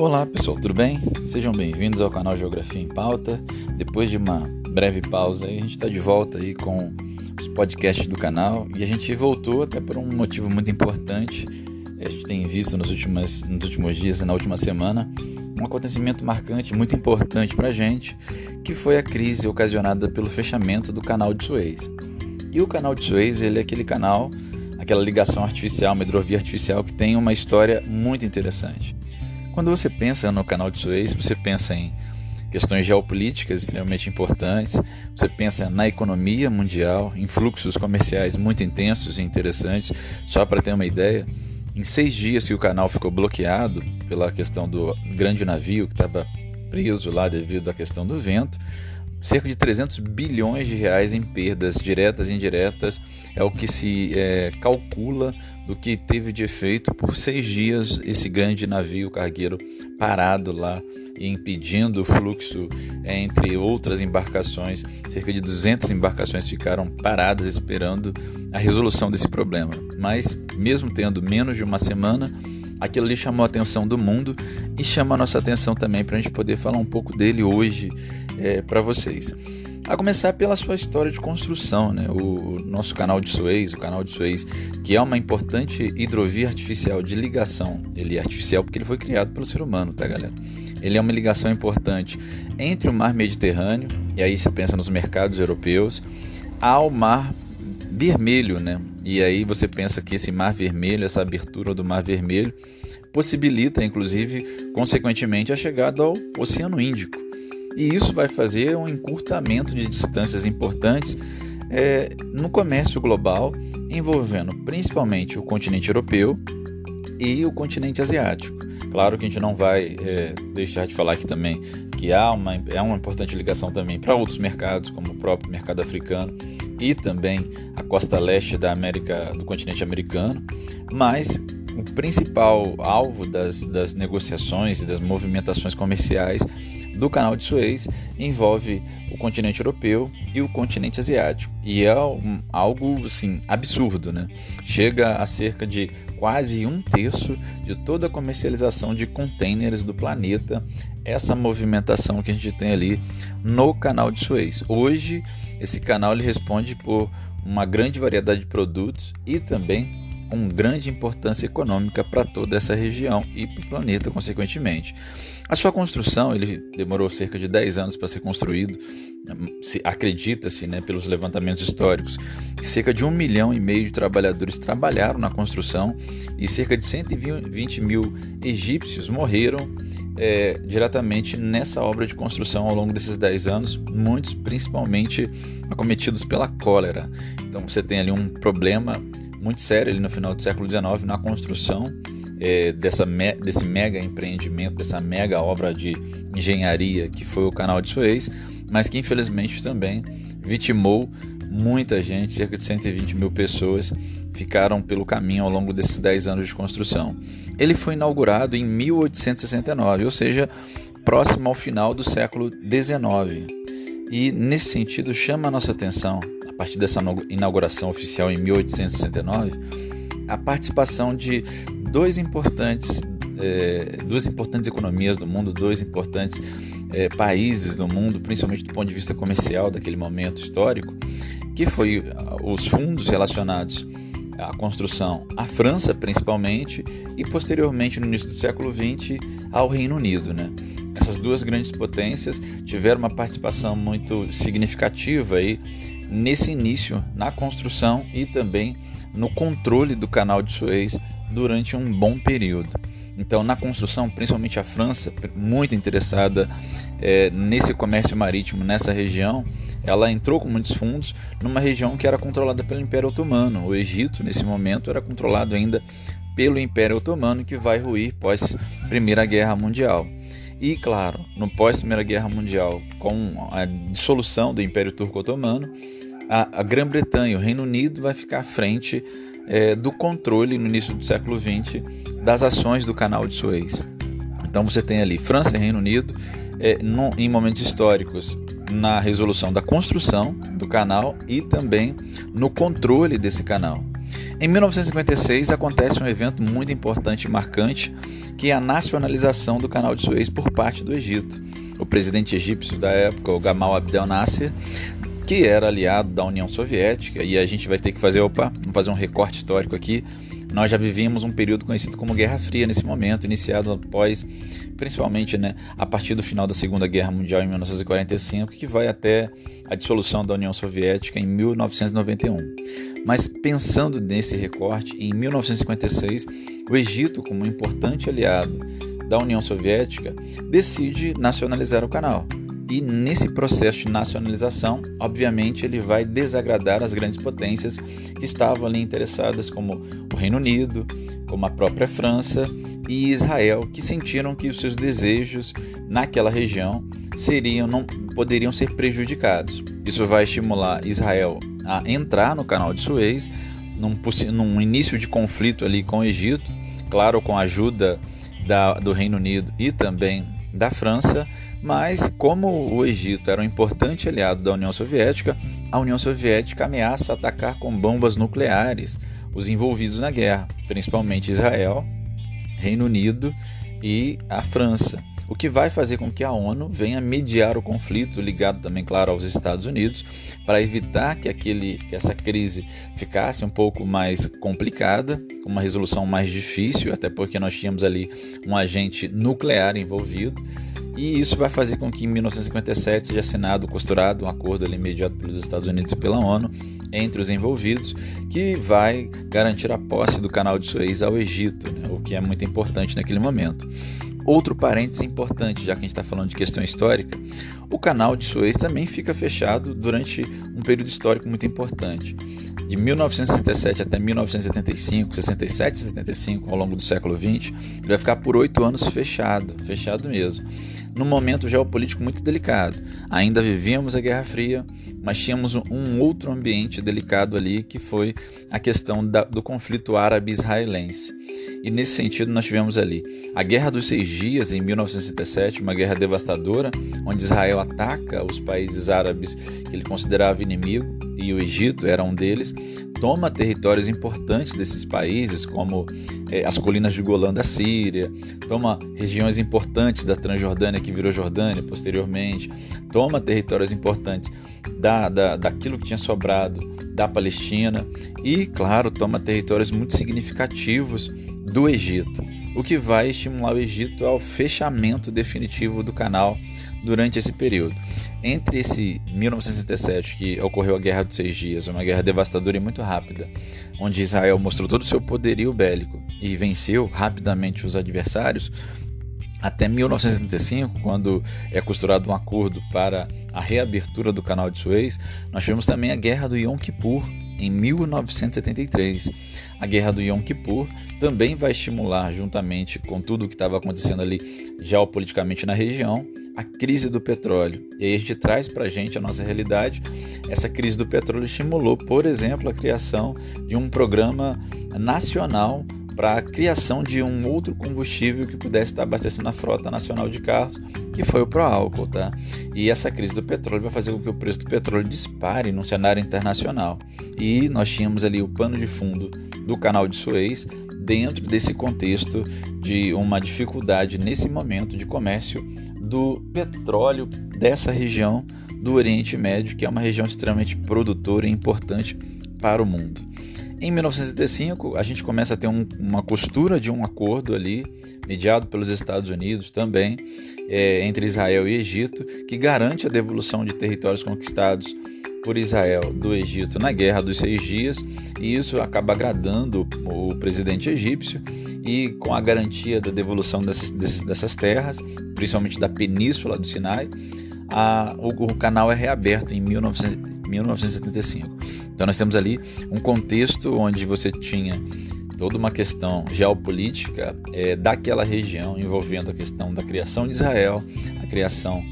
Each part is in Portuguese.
Olá pessoal, tudo bem? Sejam bem-vindos ao canal Geografia em Pauta. Depois de uma breve pausa, a gente está de volta aí com os podcasts do canal e a gente voltou até por um motivo muito importante. A gente tem visto nos últimos, nos últimos dias e na última semana um acontecimento marcante, muito importante para a gente, que foi a crise ocasionada pelo fechamento do canal de Suez. E o canal de Suez ele é aquele canal, aquela ligação artificial, uma hidrovia artificial que tem uma história muito interessante. Quando você pensa no canal de Suez, você pensa em questões geopolíticas extremamente importantes, você pensa na economia mundial, em fluxos comerciais muito intensos e interessantes. Só para ter uma ideia, em seis dias que o canal ficou bloqueado pela questão do grande navio que estava preso lá devido à questão do vento, cerca de 300 bilhões de reais em perdas diretas e indiretas é o que se é, calcula do que teve de efeito por seis dias esse grande navio cargueiro parado lá e impedindo o fluxo é, entre outras embarcações. Cerca de 200 embarcações ficaram paradas esperando a resolução desse problema. Mas, mesmo tendo menos de uma semana, aquilo ali chamou a atenção do mundo e chama a nossa atenção também para a gente poder falar um pouco dele hoje é, para vocês. A começar pela sua história de construção, né? O nosso canal de Suez, o canal de Suez, que é uma importante hidrovia artificial de ligação. Ele é artificial porque ele foi criado pelo ser humano, tá, galera? Ele é uma ligação importante entre o mar Mediterrâneo, e aí você pensa nos mercados europeus, ao mar vermelho, né? E aí você pensa que esse mar vermelho, essa abertura do mar vermelho, possibilita, inclusive, consequentemente, a chegada ao Oceano Índico. E isso vai fazer um encurtamento de distâncias importantes é, no comércio global, envolvendo principalmente o continente europeu e o continente asiático. Claro que a gente não vai é, deixar de falar aqui também que há uma, é uma importante ligação também para outros mercados, como o próprio mercado africano e também a costa leste da América, do continente americano, mas o principal alvo das, das negociações e das movimentações comerciais do Canal de Suez envolve continente europeu e o continente asiático. E é um, algo assim, absurdo, né? Chega a cerca de quase um terço de toda a comercialização de containers do planeta, essa movimentação que a gente tem ali no Canal de Suez. Hoje, esse canal ele responde por uma grande variedade de produtos e também com grande importância econômica para toda essa região e para o planeta, consequentemente. A sua construção ele demorou cerca de 10 anos para ser construído. Acredita-se, né, pelos levantamentos históricos, que cerca de um milhão e meio de trabalhadores trabalharam na construção e cerca de 120 mil egípcios morreram é, diretamente nessa obra de construção ao longo desses 10 anos, muitos principalmente acometidos pela cólera. Então você tem ali um problema muito sério ali no final do século XIX na construção é, dessa me, desse mega empreendimento, dessa mega obra de engenharia que foi o Canal de Suez, mas que infelizmente também vitimou muita gente, cerca de 120 mil pessoas ficaram pelo caminho ao longo desses 10 anos de construção. Ele foi inaugurado em 1869, ou seja, próximo ao final do século XIX. E nesse sentido chama a nossa atenção partir dessa inauguração oficial em 1869, a participação de dois importantes, é, duas importantes economias do mundo, dois importantes é, países do mundo, principalmente do ponto de vista comercial daquele momento histórico, que foi ah, os fundos relacionados à construção à França principalmente e posteriormente no início do século XX ao Reino Unido, né? Essas duas grandes potências tiveram uma participação muito significativa aí nesse início, na construção e também no controle do canal de Suez durante um bom período. Então, na construção, principalmente a França, muito interessada é, nesse comércio marítimo nessa região, ela entrou com muitos fundos numa região que era controlada pelo Império Otomano. O Egito, nesse momento, era controlado ainda pelo Império Otomano, que vai ruir pós Primeira Guerra Mundial. E, claro, no pós-Primeira Guerra Mundial, com a dissolução do Império Turco-Otomano, a, a Grã-Bretanha, o Reino Unido, vai ficar à frente é, do controle no início do século XX das ações do Canal de Suez. Então você tem ali França e Reino Unido é, no, em momentos históricos na resolução da construção do canal e também no controle desse canal. Em 1956 acontece um evento muito importante e marcante, que é a nacionalização do Canal de Suez por parte do Egito. O presidente egípcio da época, o Gamal Abdel Nasser, que era aliado da União Soviética, e a gente vai ter que fazer, opa, vamos fazer um recorte histórico aqui. Nós já vivíamos um período conhecido como Guerra Fria nesse momento, iniciado após, principalmente, né, a partir do final da Segunda Guerra Mundial em 1945, que vai até a dissolução da União Soviética em 1991. Mas pensando nesse recorte, em 1956, o Egito, como importante aliado da União Soviética, decide nacionalizar o canal. E nesse processo de nacionalização, obviamente, ele vai desagradar as grandes potências que estavam ali interessadas, como o Reino Unido, como a própria França e Israel, que sentiram que os seus desejos naquela região seriam não poderiam ser prejudicados. Isso vai estimular Israel a entrar no Canal de Suez, num, num início de conflito ali com o Egito, claro, com a ajuda da, do Reino Unido e também da França, mas como o Egito era um importante aliado da União Soviética, a União Soviética ameaça atacar com bombas nucleares os envolvidos na guerra, principalmente Israel, Reino Unido e a França. O que vai fazer com que a ONU venha mediar o conflito, ligado também, claro, aos Estados Unidos, para evitar que, aquele, que essa crise ficasse um pouco mais complicada, com uma resolução mais difícil, até porque nós tínhamos ali um agente nuclear envolvido. E isso vai fazer com que em 1957 seja assinado, costurado um acordo ali pelos Estados Unidos e pela ONU entre os envolvidos, que vai garantir a posse do canal de Suez ao Egito, né, o que é muito importante naquele momento. Outro parênteses importante, já que a gente está falando de questão histórica, o canal de Suez também fica fechado durante um período histórico muito importante. De 1967 até 1975, 67 e 75, ao longo do século XX, ele vai ficar por oito anos fechado, fechado mesmo num momento geopolítico muito delicado. Ainda vivíamos a Guerra Fria, mas tínhamos um outro ambiente delicado ali, que foi a questão da, do conflito árabe-israelense. E nesse sentido, nós tivemos ali a Guerra dos Seis Dias, em 1967, uma guerra devastadora, onde Israel ataca os países árabes que ele considerava inimigo, e o Egito era um deles, toma territórios importantes desses países, como é, as colinas de Golã da Síria, toma regiões importantes da Transjordânia, que virou Jordânia posteriormente, toma territórios importantes da, da, daquilo que tinha sobrado da Palestina e, claro, toma territórios muito significativos do Egito, o que vai estimular o Egito ao fechamento definitivo do canal durante esse período. Entre esse 1967, que ocorreu a Guerra dos Seis Dias, uma guerra devastadora e muito rápida, onde Israel mostrou todo o seu poderio bélico e venceu rapidamente os adversários, até 1975, quando é costurado um acordo para a reabertura do canal de Suez, nós tivemos também a Guerra do Yom Kippur, em 1973. A Guerra do Yom Kippur também vai estimular, juntamente com tudo o que estava acontecendo ali geopoliticamente na região, a crise do petróleo. E aí a gente traz para a gente a nossa realidade. Essa crise do petróleo estimulou, por exemplo, a criação de um programa nacional para a criação de um outro combustível que pudesse estar abastecendo a frota nacional de carros, que foi o pró-álcool, tá? E essa crise do petróleo vai fazer com que o preço do petróleo dispare no cenário internacional. E nós tínhamos ali o pano de fundo do canal de Suez dentro desse contexto de uma dificuldade nesse momento de comércio do petróleo dessa região do Oriente Médio, que é uma região extremamente produtora e importante para o mundo. Em 1975, a gente começa a ter um, uma costura de um acordo ali, mediado pelos Estados Unidos também, é, entre Israel e Egito, que garante a devolução de territórios conquistados por Israel do Egito na Guerra dos Seis Dias, e isso acaba agradando o presidente egípcio, e com a garantia da devolução dessas, dessas terras, principalmente da península do Sinai, a, o, o, canal é reaberto em 19, 1975. Então nós temos ali um contexto onde você tinha toda uma questão geopolítica é, daquela região envolvendo a questão da criação de Israel, a criação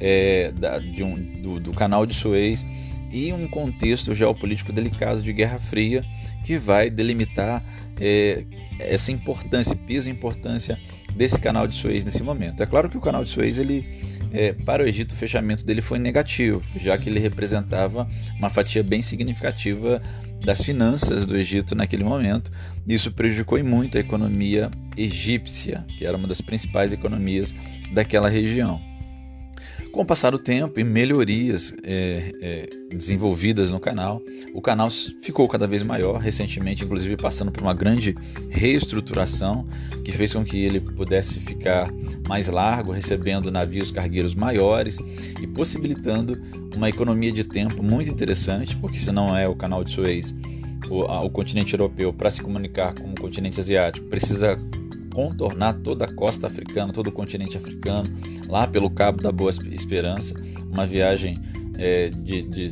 é, da, um, do, do canal de Suez e um contexto geopolítico delicado de Guerra Fria que vai delimitar é, essa importância, peso e importância desse canal de Suez nesse momento. É claro que o canal de Suez ele é, para o Egito, o fechamento dele foi negativo, já que ele representava uma fatia bem significativa das finanças do Egito naquele momento. Isso prejudicou muito a economia egípcia, que era uma das principais economias daquela região. Com o passar do tempo e melhorias é, é, desenvolvidas no canal, o canal ficou cada vez maior, recentemente, inclusive, passando por uma grande reestruturação que fez com que ele pudesse ficar mais largo, recebendo navios cargueiros maiores e possibilitando uma economia de tempo muito interessante, porque se não é o canal de Suez, o, o continente europeu, para se comunicar com o continente asiático, precisa contornar toda a costa africana, todo o continente africano, lá pelo Cabo da Boa Esperança, uma viagem é, de, de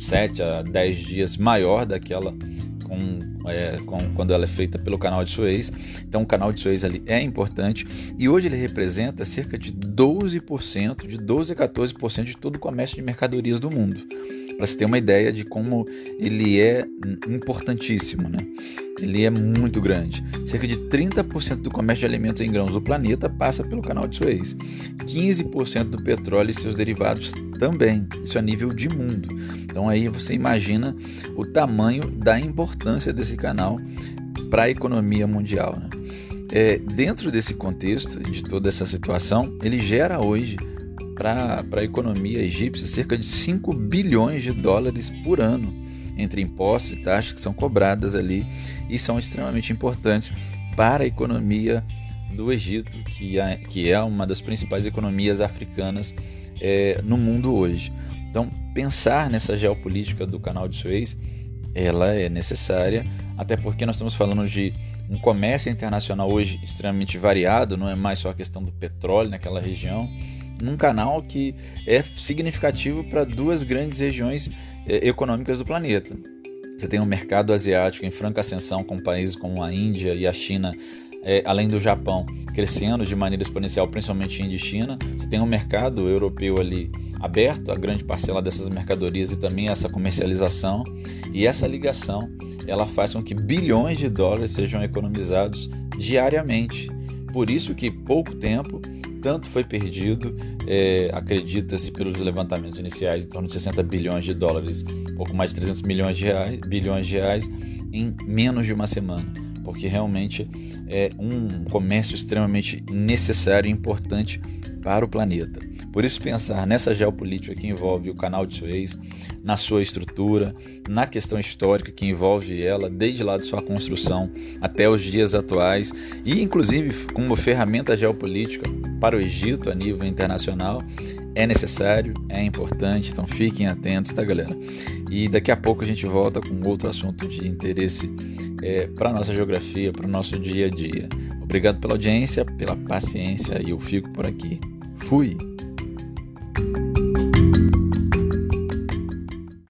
7 a 10 dias maior daquela com, é, com, quando ela é feita pelo canal de Suez. Então, o canal de Suez ali é importante e hoje ele representa cerca de 12%, de 12 a 14% de todo o comércio de mercadorias do mundo para se ter uma ideia de como ele é importantíssimo, né? Ele é muito grande. Cerca de 30% do comércio de alimentos em grãos do planeta passa pelo canal de Suez. 15% do petróleo e seus derivados também. Isso a nível de mundo. Então aí você imagina o tamanho da importância desse canal para a economia mundial. Né? É, dentro desse contexto, de toda essa situação, ele gera hoje para a economia egípcia cerca de 5 bilhões de dólares por ano entre impostos e taxas que são cobradas ali e são extremamente importantes para a economia do Egito, que é, que é uma das principais economias africanas é, no mundo hoje. Então, pensar nessa geopolítica do Canal de Suez, ela é necessária, até porque nós estamos falando de um comércio internacional hoje extremamente variado, não é mais só a questão do petróleo naquela região, num canal que é significativo para duas grandes regiões eh, econômicas do planeta. Você tem um mercado asiático em franca ascensão com países como a Índia e a China, é, além do Japão, crescendo de maneira exponencial, principalmente Índia e China. Você tem um mercado europeu ali aberto a grande parcela dessas mercadorias e também essa comercialização. E essa ligação ela faz com que bilhões de dólares sejam economizados diariamente. Por isso que pouco tempo tanto foi perdido, é, acredita-se pelos levantamentos iniciais, em torno de 60 bilhões de dólares, pouco mais de 300 milhões de reais, bilhões de reais em menos de uma semana, porque realmente é um comércio extremamente necessário e importante para o planeta. Por isso, pensar nessa geopolítica que envolve o canal de Suez, na sua estrutura, na questão histórica que envolve ela, desde lá de sua construção até os dias atuais, e inclusive como ferramenta geopolítica para o Egito a nível internacional, é necessário, é importante, então fiquem atentos, tá, galera? E daqui a pouco a gente volta com outro assunto de interesse é, para a nossa geografia, para o nosso dia a dia. Obrigado pela audiência, pela paciência e eu fico por aqui. Fui!